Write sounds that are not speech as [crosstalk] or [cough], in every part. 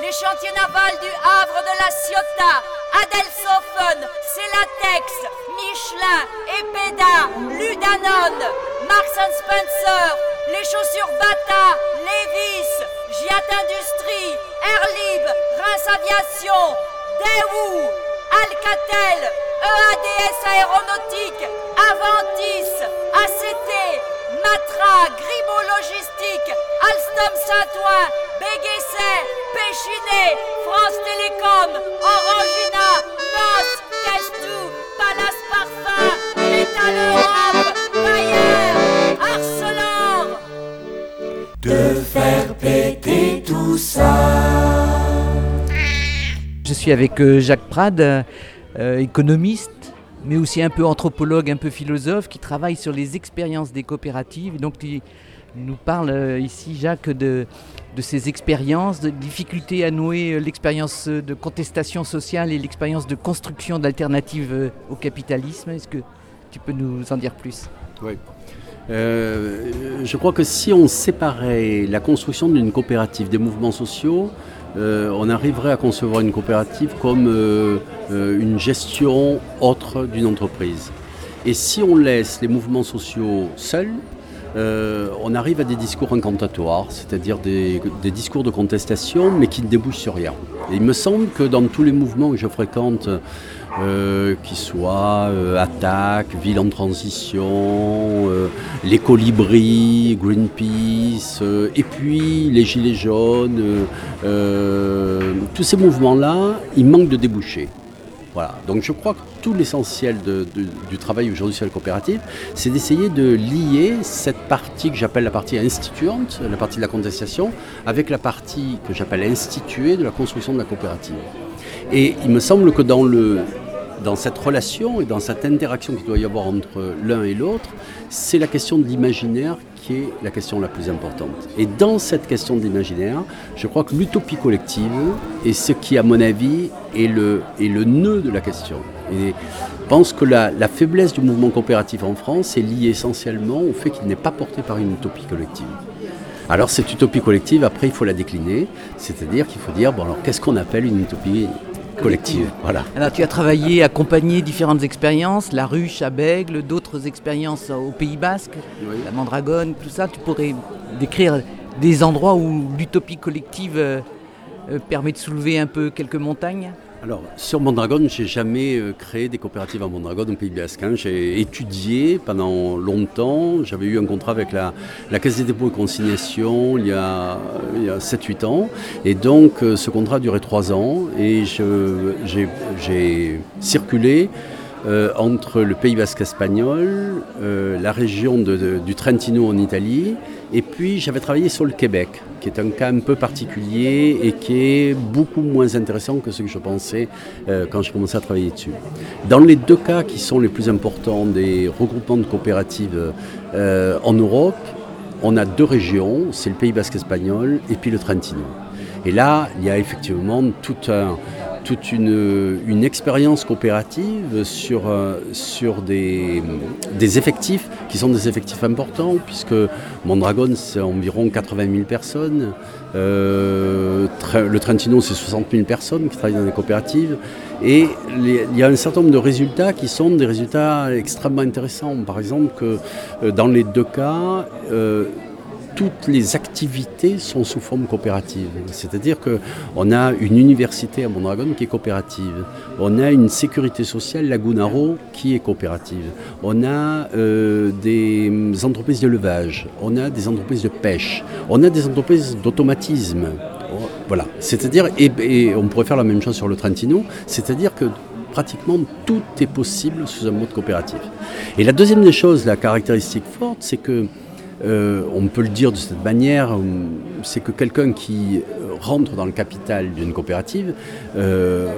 Les chantiers navals du Havre de la Ciotat, Adelsofen, Celatex, Michelin, Epeda, Ludanon, Marks Spencer, les chaussures Bata, Levis, Giat Industrie, Airlib, Reims Aviation, Daewoo, Alcatel, EADS Aéronautique, Aventis, ACT, Matra, Grimaud Logistique, Alstom Saint-Ouen, Péchiné, France Télécom, Orangina, NOS, Castou, Palace Parfum, Métal Europe, Bayer, Arcelor. De faire péter tout ça. Je suis avec euh, Jacques Prade, euh, économiste, mais aussi un peu anthropologue, un peu philosophe, qui travaille sur les expériences des coopératives. Donc nous parle euh, ici, Jacques, de, de ces expériences, de difficultés à nouer euh, l'expérience de contestation sociale et l'expérience de construction d'alternatives euh, au capitalisme. Est-ce que tu peux nous en dire plus? Oui. Euh, je crois que si on séparait la construction d'une coopérative des mouvements sociaux, euh, on arriverait à concevoir une coopérative comme euh, euh, une gestion autre d'une entreprise. Et si on laisse les mouvements sociaux seuls, euh, on arrive à des discours incantatoires, c'est-à-dire des, discours de contestation, mais qui ne débouchent sur rien. Il me semble que dans tous les mouvements que je fréquente, euh, qu'ils soient euh, Attaque, Ville en Transition, euh, les Colibris, Greenpeace, et puis les Gilets jaunes, tous ces mouvements-là, ils manquent de débouchés. Voilà. Donc je crois que tout l'essentiel du travail aujourd'hui sur les coopératives, c'est d'essayer de lier cette partie que j'appelle la partie instituante, la partie de la contestation, avec la partie que j'appelle instituée de la construction de la coopérative. Et il me semble que dans, le, dans cette relation et dans cette interaction qu'il doit y avoir entre l'un et l'autre, c'est la question de l'imaginaire qui est la question la plus importante. Et dans cette question de l'imaginaire, je crois que l'utopie collective est ce qui, à mon avis, est le, est le nœud de la question. Je pense que la, la faiblesse du mouvement coopératif en France est liée essentiellement au fait qu'il n'est pas porté par une utopie collective. Alors cette utopie collective, après, il faut la décliner, c'est-à-dire qu'il faut dire, bon alors qu'est-ce qu'on appelle une utopie collective Voilà. Alors tu as travaillé, accompagné différentes expériences, la ruche à Bègle, d'autres expériences au Pays Basque, Oui. la Mandragone, tout ça. Tu pourrais décrire des endroits où l'utopie collective euh, euh, permet de soulever un peu quelques montagnes? Alors, sur Mondragone, j'ai jamais euh, créé des coopératives à Mondragone au Pays Basque. J'ai étudié pendant longtemps. J'avais eu un contrat avec la, Caisse des dépôts et consignations il y a, a 7-8 ans. Et donc, euh, ce contrat a duré 3 ans. Et j'ai circulé euh, entre le Pays Basque espagnol, euh, la région du Trentino en Italie, et puis j'avais travaillé sur le Québec, qui est un cas un peu particulier et qui est beaucoup moins intéressant que ce que je pensais euh, quand j'ai commencé à travailler dessus. Dans les deux cas qui sont les plus importants des regroupements de coopératives en Europe, on a deux régions, c'est le Pays Basque espagnol et puis le Trentino. Et là, il y a effectivement tout un, toute une, expérience coopérative sur, euh, sur des, des effectifs qui sont des effectifs importants, puisque Mondragon, c'est environ 80 000 personnes. Euh, le Trentino, c'est 60 000 personnes qui travaillent dans les coopératives. Et il y a un certain nombre de résultats qui sont des résultats extrêmement intéressants. Par exemple, que euh, dans les deux cas, toutes les activités sont sous forme coopérative. C'est-à-dire qu'on a une université à Mondragon qui est coopérative. On a une sécurité sociale, Lagunaro, qui est coopérative. On a euh, des entreprises d'élevage. On a des entreprises de pêche. On a des entreprises d'automatisme. Voilà. C'est-à-dire, et on pourrait faire la même chose sur le Trentino, c'est-à-dire que pratiquement tout est possible sous un mode coopératif. Et la deuxième des choses, la caractéristique forte, c'est que euh, on peut le dire de cette manière, euh, c'est que quelqu'un qui euh, rentre dans le capital d'une coopérative, euh,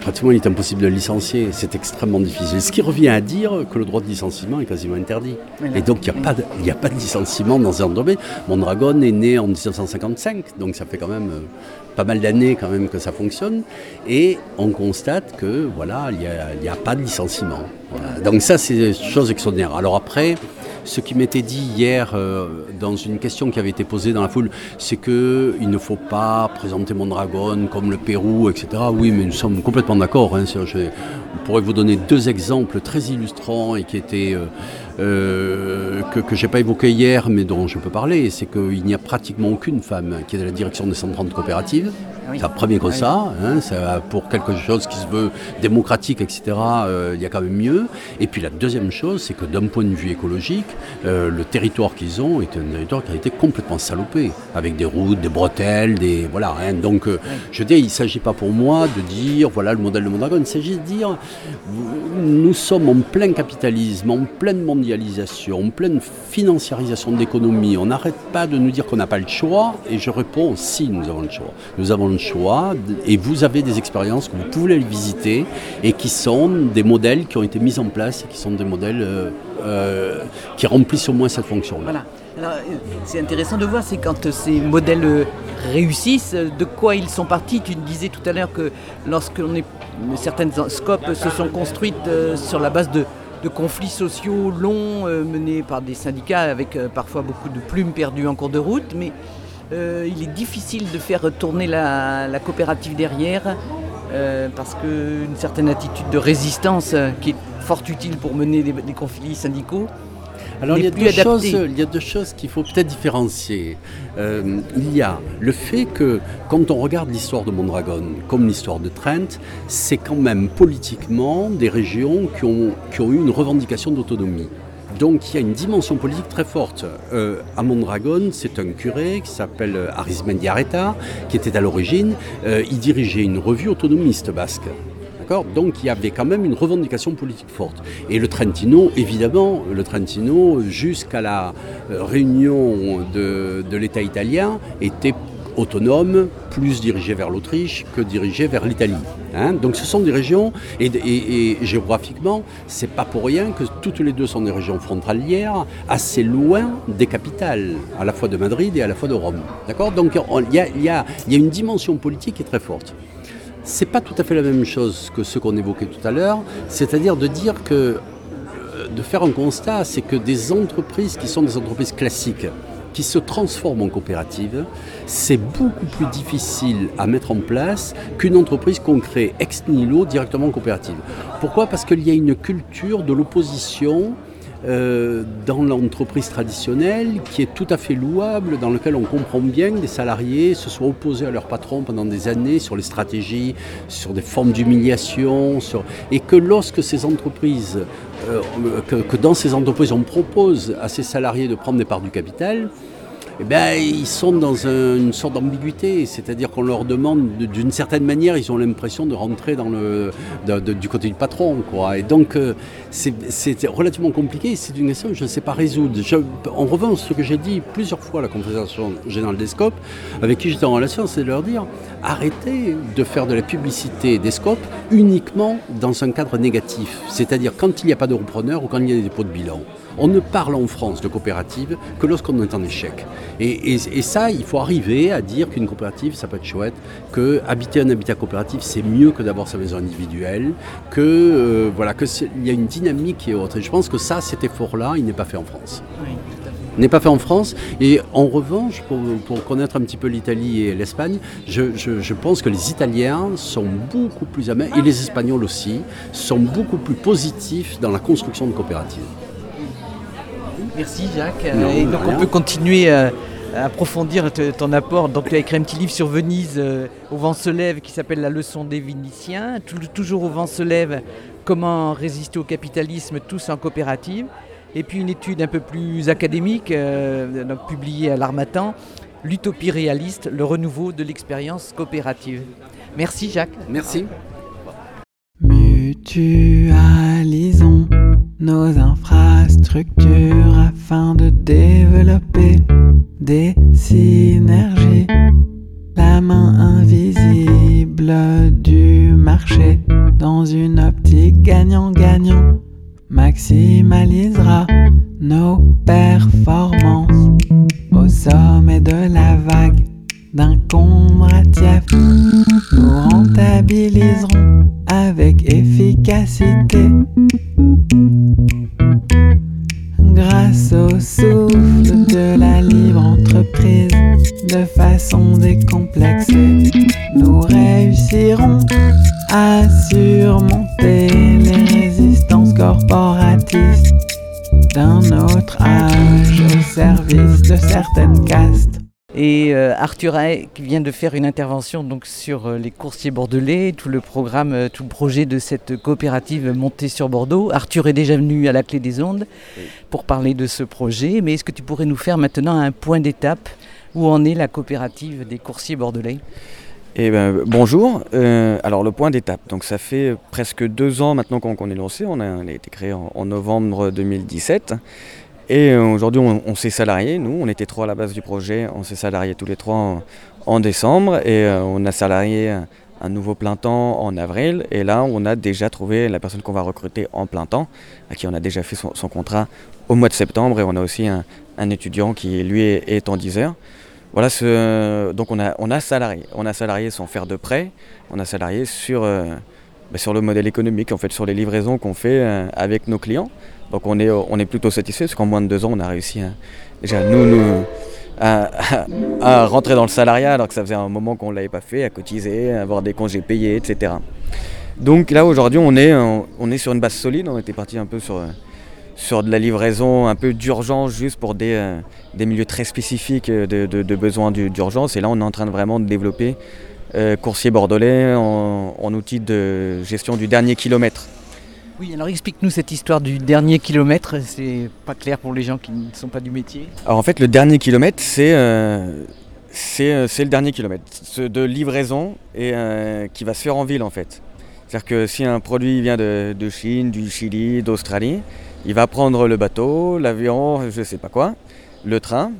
pratiquement il est impossible de le licencier, c'est extrêmement difficile. Ce qui revient à dire que le droit de licenciement est quasiment interdit. Et donc il n'y a, pas de- il y a pas de licenciement dans un domaine. Mondragon est né en 1955, donc ça fait quand même pas mal d'années quand même que ça fonctionne. Et on constate que voilà, il n'y a, pas de licenciement. Voilà. Donc ça c'est des choses extraordinaires. Alors après, ce qui m'était dit hier euh, dans une question qui avait été posée dans la foule, c'est qu'il ne faut pas présenter Mondragon comme le Pérou, etc. Oui, mais nous sommes complètement d'accord. Hein, on pourrait vous donner deux exemples très illustrants et qui étaient... Euh, euh, que, que je n'ai pas évoqué hier, mais dont je peux parler, c'est qu'il n'y a pratiquement aucune femme qui est à la direction des 130 coopératives. Ah ça premier comme ça, hein, ça, pour quelque chose qui se veut démocratique, etc., euh, il y a quand même mieux. Et puis la deuxième chose, c'est que d'un point de vue écologique, euh, le territoire qu'ils ont est un territoire qui a été complètement salopé, avec des routes, des bretelles, des voilà. Hein. donc, je dis, il ne s'agit pas pour moi de dire, voilà le modèle de Mondragon, il s'agit de dire, nous sommes en plein capitalisme, en pleine mondialisation en pleine financiarisation de l'économie, on n'arrête pas de nous dire qu'on n'a pas le choix, et je réponds si nous avons le choix. Nous avons le choix, et vous avez des expériences que vous pouvez aller visiter, et qui sont des modèles qui ont été mis en place, et qui sont des modèles euh, euh, qui remplissent au moins cette fonction. -là. Voilà. c'est intéressant de voir, c'est quand ces modèles réussissent, de quoi ils sont partis. Tu disais tout à l'heure que lorsque certaines scopes se sont construites euh, sur la base de, conflits sociaux longs euh, menés par des syndicats avec euh, parfois beaucoup de plumes perdues en cours de route, mais euh, il est difficile de faire tourner la, coopérative derrière parce qu'une certaine attitude de résistance qui est fort utile pour mener des conflits syndicaux alors il y, a deux choses, il y a deux choses qu'il faut peut-être différencier. Euh, il y a le fait que quand on regarde l'histoire de Mondragon comme l'histoire de Trent, c'est quand même politiquement des régions qui ont, qui ont eu une revendication d'autonomie. Donc il y a une dimension politique très forte. Euh, à Mondragon, c'est un curé qui s'appelle Arismendi Areta, qui était à l'origine, euh, il dirigeait une revue autonomiste basque. Donc il y avait quand même une revendication politique forte. Et le Trentino, évidemment, le Trentino, jusqu'à la euh, réunion de, l'État italien, était autonome, plus dirigé vers l'Autriche que dirigé vers l'Italie. Hein. Donc ce sont des régions, et, et, et géographiquement, c'est pas pour rien que toutes les deux sont des régions frontalières, assez loin des capitales, à la fois de Madrid et à la fois de Rome. Donc il y y a une dimension politique qui est très forte c'est pas tout à fait la même chose que ce qu'on évoquait tout à l'heure, c'est-à-dire de dire que, euh, de faire un constat, c'est que des entreprises qui sont des entreprises classiques, qui se transforment en coopérative, c'est beaucoup plus difficile à mettre en place qu'une entreprise qu'on crée ex nihilo directement en coopérative. Pourquoi? Parce qu'il y a une culture de l'opposition euh, dans l'entreprise traditionnelle qui est tout à fait louable, dans lequel on comprend bien que des salariés se soient opposés à leur patron pendant des années sur les stratégies, sur des formes d'humiliation, et que lorsque ces entreprises, euh, que, dans ces entreprises on propose à ces salariés de prendre des parts du capital, eh bien, ils sont dans une sorte d'ambiguïté, c'est-à-dire qu'on leur demande, d'une certaine manière, ils ont l'impression de rentrer dans le, du côté du patron. Quoi. Et donc, euh, c'est relativement compliqué, c'est une question que je ne sais pas résoudre. en revanche, ce que j'ai dit plusieurs fois à la Confédération Générale des Scopes, avec qui j'étais en relation, c'est de leur dire, arrêtez de faire de la publicité des scopes uniquement dans un cadre négatif, c'est-à-dire quand il n'y a pas de repreneur ou quand il y a des dépôts de bilan. On ne parle en France de coopérative que lorsqu'on est en échec. Et, ça, il faut arriver à dire qu'une coopérative, ça peut être chouette, que habiter un habitat coopératif, c'est mieux que d'avoir sa maison individuelle, que euh, voilà, que il y a une dynamique autre. Et je pense que ça, cet effort-là, il n'est pas fait en France. Il n'est pas fait en France. Et en revanche, pour, connaître un petit peu l'Italie et l'Espagne, je, je, pense que les Italiens sont beaucoup plus amers, et les Espagnols aussi, sont beaucoup plus positifs dans la construction de coopératives. Merci Jacques. et donc on peut continuer euh, à approfondir ton apport. Donc tu as écrit un petit livre sur Venise, euh, Au vent se lève, qui s'appelle La leçon des Vénitiens. Toujours au vent se lève, comment résister au capitalisme tous en coopérative. Et puis une étude un peu plus académique, euh, donc publiée à l'Armatan, L'utopie réaliste, le renouveau de l'expérience coopérative. Merci Jacques. Merci. Mutualisons nos infrastructures afin de développer des synergies. La main invisible du marché dans une optique gagnant-gagnant maximalisera nos performances au sommet de la vague d'un Kondratiev. Nous rentabiliserons avec efficacité grâce au souffle de la de façon décomplexée, nous réussirons à surmonter les résistances corporatistes d'un autre âge au service de certaines castes. Et euh, Arthur Hay qui vient de faire une intervention donc sur euh, les coursiers bordelais, tout le programme, euh, tout le projet de cette coopérative montée sur Bordeaux. Arthur est déjà venu à la clé des ondes pour parler de ce projet, mais est-ce que tu pourrais nous faire maintenant un point d'étape où en est la coopérative des coursiers bordelais eh ben, bonjour. alors le point d'étape. Donc ça fait presque deux ans maintenant qu'on est lancé. On a, été créé en, novembre 2017. Et euh, aujourd'hui, on, s'est salarié, nous, on était trois à la base du projet, on s'est salarié tous les trois en, décembre et euh, on a salarié un nouveau plein temps en avril. Et là, on a déjà trouvé la personne qu'on va recruter en plein temps, à qui on a déjà fait son, contrat au mois de septembre. Et on a aussi un, étudiant qui, lui, est, en 10 heures. Voilà, donc on a, on a salarié. On a salarié sans faire de prêt, on a salarié sur, euh, bah, sur le modèle économique, en fait, sur les livraisons qu'on fait avec nos clients. Donc on est, on est plutôt satisfait parce qu'en moins de deux ans, on a réussi déjà nous, nous à, rentrer dans le salariat alors que ça faisait un moment qu'on ne l'avait pas fait, à cotiser, à avoir des congés payés, etc. Donc là aujourd'hui on est, on est sur une base solide, on était parti un peu sur, sur de la livraison un peu d'urgence juste pour des, des milieux très spécifiques de, de, besoins d'urgence et là on est en train de vraiment de développer euh, coursier bordelais en, en outil de gestion du dernier kilomètre. Oui, alors explique-nous cette histoire du dernier kilomètre, c'est pas clair pour les gens qui ne sont pas du métier. Alors en fait, le dernier kilomètre, c'est euh, euh, le dernier kilomètre de livraison et euh, qui va se faire en ville en fait. C'est-à-dire que si un produit vient de, Chine, du Chili, d'Australie, il va prendre le bateau, l'avion, je sais pas quoi, le train,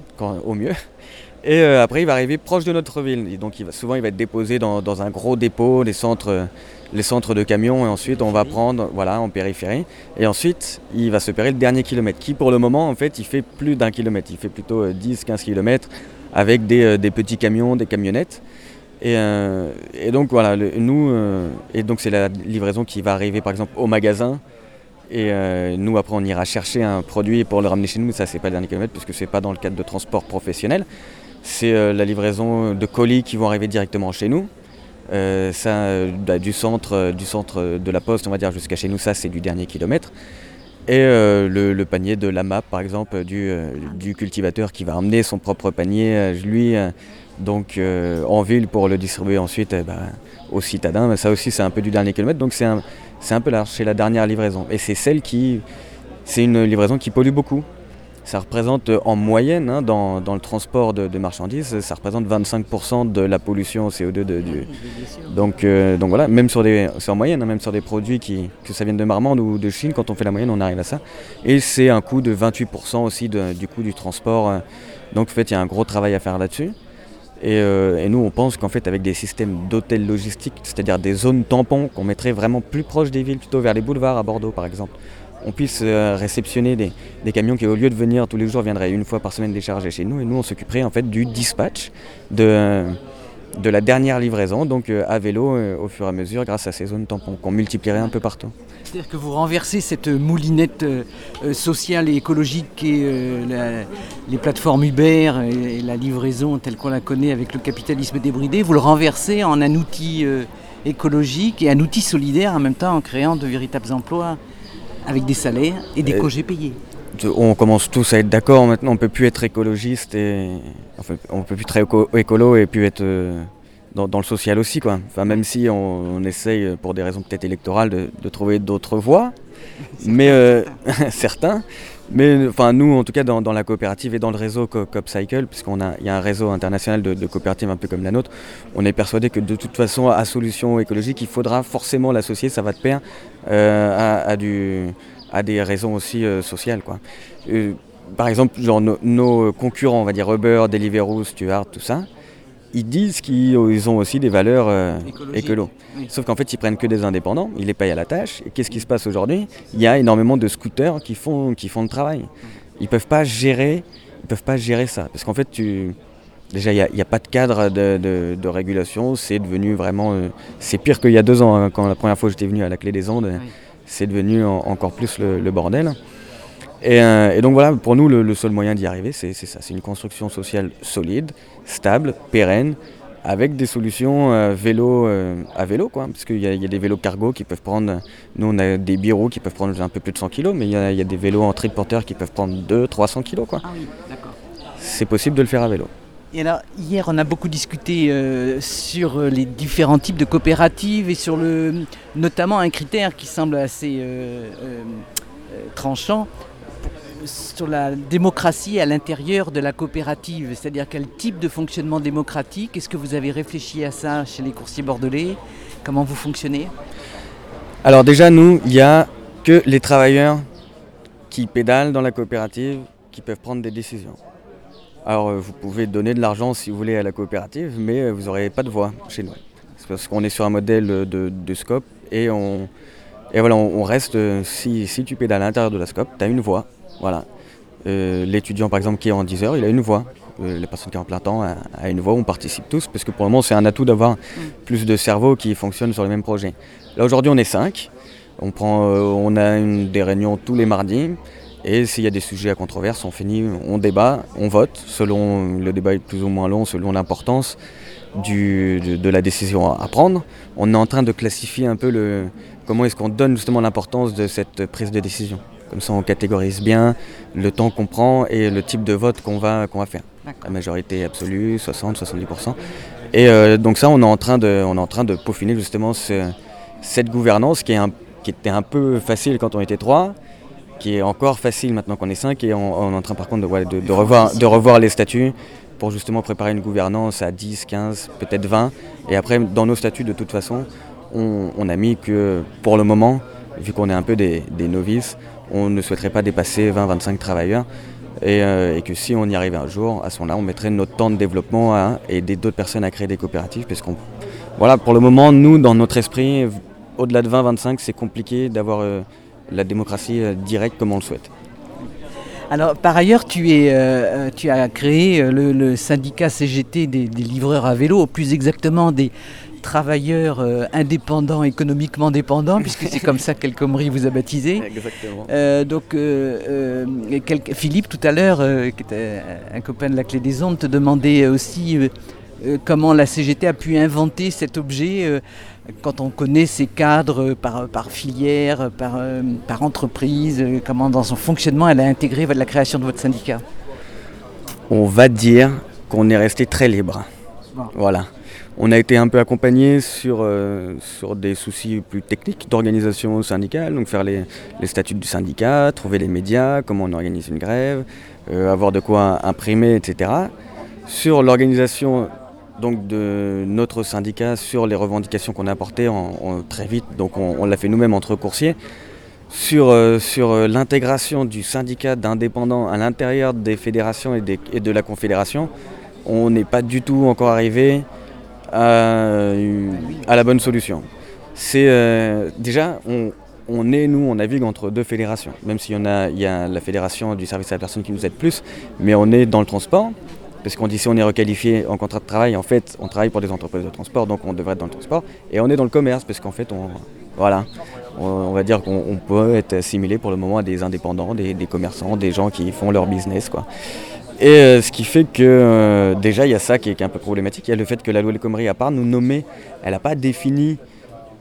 au mieux, [laughs] et après il va arriver proche de notre ville. Et donc il va, souvent il va être déposé dans, dans un gros dépôt, des centres les centres de camions. Et ensuite on va prendre voilà en périphérie. Et ensuite il va se pérer le dernier kilomètre qui pour le moment en fait il fait plus d'un kilomètre. Il fait plutôt 10-15 euh, kilomètres avec euh, des, petits camions des camionnettes. Et, euh, donc voilà nous et donc c'est la livraison qui va arriver par exemple au magasin et nous après on ira chercher un produit pour le ramener chez nous ça c'est pas le dernier kilomètre puisque c'est pas dans le cadre de transport professionnel c'est la livraison de colis qui vont arriver directement chez nous euh, ça, euh, bah, du, centre, euh, du centre de la poste, on va dire, jusqu'à chez nous, ça c'est du dernier kilomètre. Et le, panier de la map, par exemple, du, du, cultivateur qui va emmener son propre panier, lui, donc en ville pour le distribuer ensuite bah, aux citadins. Ça aussi, c'est un peu du dernier kilomètre, donc c'est un, un peu large, c'est la dernière livraison. Et c'est celle qui, c'est une livraison qui pollue beaucoup ça représente euh, en moyenne, hein, dans, le transport de, marchandises, ça représente 25% de la pollution CO2. De, donc, euh, donc voilà, même sur des, c'est en moyenne, hein, même sur des produits qui, que ça vienne de Marmande ou de Chine, quand on fait la moyenne, on arrive à ça. Et c'est un coût de 28% aussi du coût du transport. Euh. Donc en fait, il y a un gros travail à faire là-dessus. Et, et, nous, on pense qu'en fait, avec des systèmes d'hôtels logistiques, c'est-à-dire des zones tampons qu'on mettrait vraiment plus proches des villes, plutôt vers les boulevards à Bordeaux par exemple, on puisse euh, réceptionner des, camions qui au lieu de venir tous les jours viendraient une fois par semaine décharger chez nous et nous on s'occuperait en fait du dispatch de, de la dernière livraison donc euh, à vélo euh, au fur et à mesure grâce à ces zones tampons qu'on multiplierait un peu partout. C'est-à-dire que vous renversez cette moulinette sociale et écologique qui les plateformes Uber et, la livraison telle qu'on la connaît avec le capitalisme débridé, vous le renversez en un outil écologique et un outil solidaire en même temps en créant de véritables emplois avec des salaires et des congés payés. On commence tous à être d'accord maintenant, on peut plus être écologiste et enfin, on peut plus être écolo et puis être euh, dans, le social aussi quoi. Enfin même si on, essaye pour des raisons peut-être électorales de, trouver d'autres voies, [laughs] mais euh, [laughs] certains. Mais enfin, nous, en tout cas, dans, la coopérative et dans le réseau CopCycle, puisqu'on a, y a un réseau international de, coopératives un peu comme la nôtre, on est persuadé que de toute façon, à solution écologique, il faudra forcément l'associer, ça va de pair, euh, à, du, à des raisons aussi euh, sociales. Quoi. Euh, par exemple, genre, nos concurrents, on va dire Uber, Deliveroo, Stuart, tout ça, ils disent qu'ils ont aussi des valeurs euh, écolo. Sauf qu'en fait, ils prennent que des indépendants, ils les payent à la tâche. Et qu'est-ce qui se passe aujourd'hui? Il y a énormément de scooters qui font, qui font le travail. Ils peuvent pas gérer, ils peuvent pas gérer ça, parce qu'en fait, tu, déjà, il n'y a, pas de cadre de, régulation. C'est devenu vraiment, euh, c'est pire qu'il y a deux ans. Hein, quand la première fois j'étais venu à la clé des ondes, c'est devenu encore plus le, bordel. Et, euh, et donc voilà, pour nous, le, le seul moyen d'y arriver, c'est ça. C'est une construction sociale solide, stable, pérenne, avec des solutions euh, vélo euh, à vélo, quoi. Parce qu'il y, a- il y a des vélos cargo qui peuvent prendre. Nous, on a des bureaux qui peuvent prendre un peu plus de 100 kg, mais il y, a il y a des vélos en triporteur qui peuvent prendre 200-300 kg, quoi. Ah oui, d'accord. C'est possible de le faire à vélo. Et alors, hier, on a beaucoup discuté euh, sur les différents types de coopératives et sur le, notamment un critère qui semble assez euh, euh, euh, tranchant sur la démocratie à l'intérieur de la coopérative, c'est-à-dire quel type de fonctionnement démocratique, est-ce que vous avez réfléchi à ça chez les coursiers bordelais? Comment vous fonctionnez? Alors déjà, nous, il n'y a que les travailleurs qui pédalent dans la coopérative qui peuvent prendre des décisions. Alors euh, vous pouvez donner de l'argent si vous voulez à la coopérative, mais euh, vous n'aurez pas de voix chez nous. Parce qu'on est sur un modèle de, scope et on, et voilà, on reste, euh, si, si tu pédales à l'intérieur de la scope, tu as une voix. Voilà. Euh, L'étudiant par exemple qui est en 10 heures, il a une voix. Euh, la personne qui est en plein temps a, a une voix, on participe tous, parce que pour le moment c'est un atout d'avoir plus de cerveaux qui fonctionnent sur les mêmes projets. Là aujourd'hui on est 5, on, prend, euh, on a une, des réunions tous les mardis. Et s'il y a des sujets à controverse, on finit, on débat, on vote, selon le débat est plus ou moins long, selon l'importance de, de la décision à à prendre. On est en train de classifier un peu le, comment est-ce qu'on donne justement l'importance de cette prise de décision. Comme ça, on catégorise bien le temps qu'on prend et le type de vote qu'on va, qu'on va faire. La majorité absolue, 60-70%. Et euh, donc ça, on est en train de, on est en train de peaufiner justement ce- cette gouvernance qui, est un- qui était un peu facile quand on était trois, qui est encore facile maintenant qu'on est cinq, et on, on est en train par contre de, ouais, de- de revoir, de revoir les statuts pour justement préparer une gouvernance à 10, 15, peut-être 20. Et après, dans nos statuts, de toute façon, on, on a mis que pour le moment, vu qu'on est un peu des, novices, on ne souhaiterait pas dépasser 20-25 travailleurs. Et, euh, et que si on y arrivait un jour, à ce moment-là, on mettrait notre temps de développement à aider d'autres personnes à créer des coopératives. Parce voilà, pour le moment, nous, dans notre esprit, au-delà de 20-25, c'est compliqué d'avoir euh, la démocratie euh, directe comme on le souhaite. Alors, par ailleurs, tu, as créé le, le syndicat CGT des, des livreurs à vélo, ou plus exactement des travailleurs euh, indépendants, économiquement dépendants, puisque c'est comme ça qu'El Khomri vous a baptisé. [laughs] Exactement. Euh, donc, euh, euh, quel- Philippe, tout à l'heure, euh, qui était un copain de la Clé des Ondes, te demandait aussi euh, euh, comment la CGT a pu inventer cet objet euh, quand on connaît ses cadres par, par filière, par, par entreprise, comment dans son fonctionnement elle a intégré la création de votre syndicat? On va dire qu'on est resté très libre. Bon. Voilà. On a été un peu accompagné sur, euh, sur des soucis plus techniques d'organisation syndicale, donc faire les, statuts du syndicat, trouver les médias, comment on organise une grève, euh, avoir de quoi imprimer, etc. Sur l'organisation donc de notre syndicat, sur les revendications qu'on a apportées très vite, donc on, l'a fait nous-mêmes entre coursiers. Sur, euh, l'intégration du syndicat d'indépendants à l'intérieur des fédérations et de la confédération, on n'est pas du tout encore arrivé à, la bonne solution. C'est euh, déjà, on, on est, nous, on navigue entre deux fédérations, même s'il y a, il y a la fédération du service à la personne qui nous aide plus, mais on est dans le transport, parce qu'on dit si on est requalifié en contrat de travail, en fait, on travaille pour des entreprises de transport, donc on devrait être dans le transport, et on est dans le commerce, parce qu'en fait, on, voilà, on, va dire qu'on on peut être assimilé pour le moment à des indépendants, des, des commerçants, des gens qui font leur business, quoi. Et euh, ce qui fait que euh, déjà il y a ça qui est, qui est un peu problématique. Il y a le fait que la loi El Khomri, à part nous nommer, elle n'a pas défini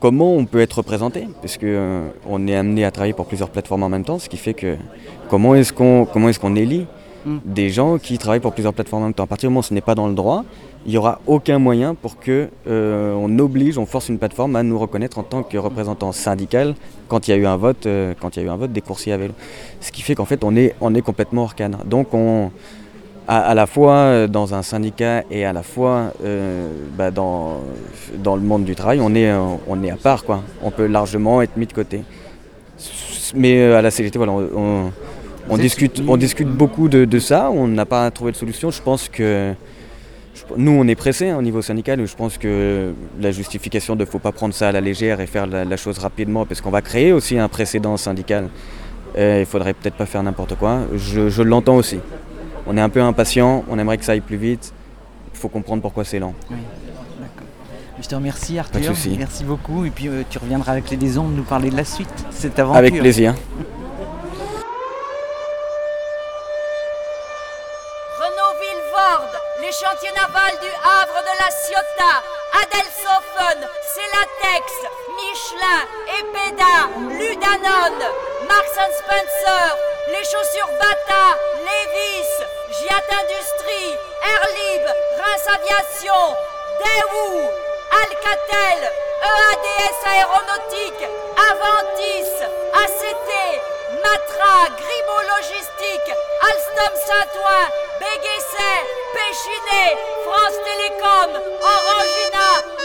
comment on peut être représenté, parce que euh, on est amené à travailler pour plusieurs plateformes en même temps, ce qui fait que comment est-ce qu'on comment est-ce qu'on élit Mm. des gens qui travaillent pour plusieurs plateformes en même temps? À partir du moment où ce n'est pas dans le droit, il n'y aura aucun moyen pour que on oblige, on force une plateforme à nous reconnaître en tant que représentant syndical quand il y a eu un vote, quand il y a eu un vote des coursiers à vélo. Ce qui fait qu'en fait on est, on est complètement hors cadre. Donc on, à, à la fois euh, dans un syndicat et à la fois euh, bah, dans, dans le monde du travail, on est, euh, on est à part. Quoi. On peut largement être mis de côté. Mais à la CGT, voilà, on, discute, on discute beaucoup de, de ça. On n'a pas trouvé de solution. Je pense que je- nous, on est pressés hein, au niveau syndical. Je pense que la justification de ne faut pas prendre ça à la légère et faire la, la chose rapidement, parce qu'on va créer aussi un précédent syndical. Euh, il faudrait peut-être pas faire n'importe quoi. Je, je l'entends aussi on est un peu impatient, on aimerait que ça aille plus vite. Il faut comprendre pourquoi c'est lent. Oui. Je te remercie Arthur, Pas de merci beaucoup et puis euh, tu reviendras avec les désondes nous parler de la suite, cette aventure. Avec plaisir. [laughs] Renault-Villevorde, les chantiers navals du Havre de la Ciotat, Adelsophone, Celatex, Michelin, Epeda, Ludanone, Marks Spencer, les chaussures Bata, Aviation, Daewoo, Alcatel, EADS Aéronautique, Aventis, ACT, Matra, Grimaud Logistique, Alstom Saint-Ouen, Béguesset, Péchiné, France Télécom, Orangina,